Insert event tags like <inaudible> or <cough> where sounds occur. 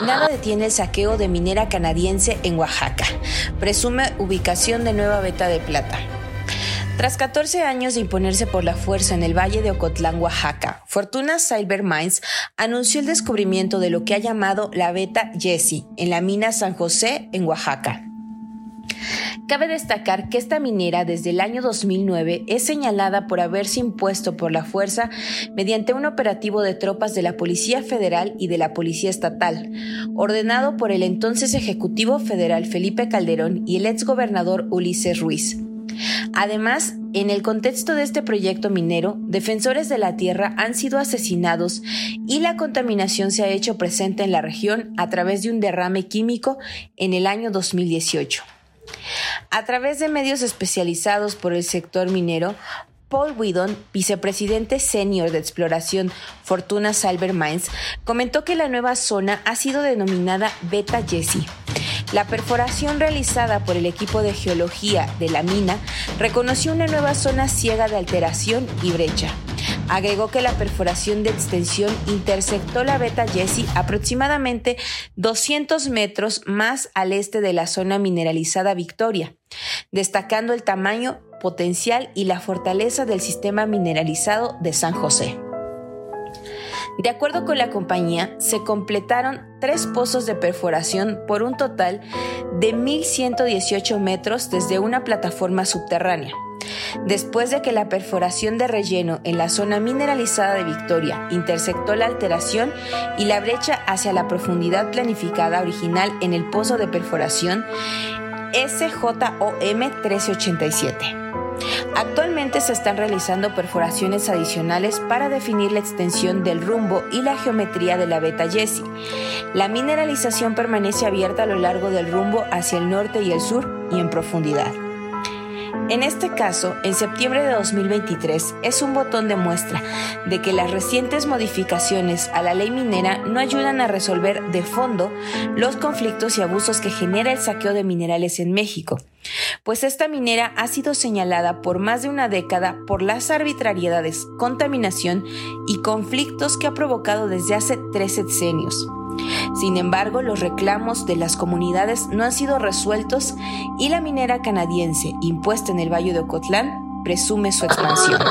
Armada detiene el saqueo de minera canadiense en Oaxaca. Presume ubicación de nueva beta de plata. Tras 14 años de imponerse por la fuerza en el valle de Ocotlán, Oaxaca, Fortuna Silver Mines anunció el descubrimiento de lo que ha llamado la beta Jessie en la mina San José en Oaxaca. Cabe destacar que esta minera desde el año 2009 es señalada por haberse impuesto por la fuerza mediante un operativo de tropas de la Policía Federal y de la Policía Estatal, ordenado por el entonces Ejecutivo Federal Felipe Calderón y el exgobernador Ulises Ruiz. Además, en el contexto de este proyecto minero, defensores de la tierra han sido asesinados y la contaminación se ha hecho presente en la región a través de un derrame químico en el año 2018. A través de medios especializados por el sector minero, Paul Whedon, vicepresidente senior de exploración Fortuna Silver Mines, comentó que la nueva zona ha sido denominada Beta Jessie la perforación realizada por el equipo de geología de la mina reconoció una nueva zona ciega de alteración y brecha. Agregó que la perforación de extensión intersectó la beta Jessie aproximadamente 200 metros más al este de la zona mineralizada Victoria, destacando el tamaño, potencial y la fortaleza del sistema mineralizado de San José. De acuerdo con la compañía, se completaron tres pozos de perforación por un total de 1.118 metros desde una plataforma subterránea. Después de que la perforación de relleno en la zona mineralizada de Victoria intersectó la alteración y la brecha hacia la profundidad planificada original en el pozo de perforación SJOM 1387. Actualmente se están realizando perforaciones adicionales para definir la extensión del rumbo y la geometría de la beta Jessie. La mineralización permanece abierta a lo largo del rumbo hacia el norte y el sur y en profundidad. En este caso, en septiembre de 2023 es un botón de muestra de que las recientes modificaciones a la ley minera no ayudan a resolver de fondo los conflictos y abusos que genera el saqueo de minerales en México, pues esta minera ha sido señalada por más de una década por las arbitrariedades, contaminación y conflictos que ha provocado desde hace tres sexenios. Sin embargo, los reclamos de las comunidades no han sido resueltos y la minera canadiense impuesta en el Valle de Ocotlán presume su expansión. <laughs>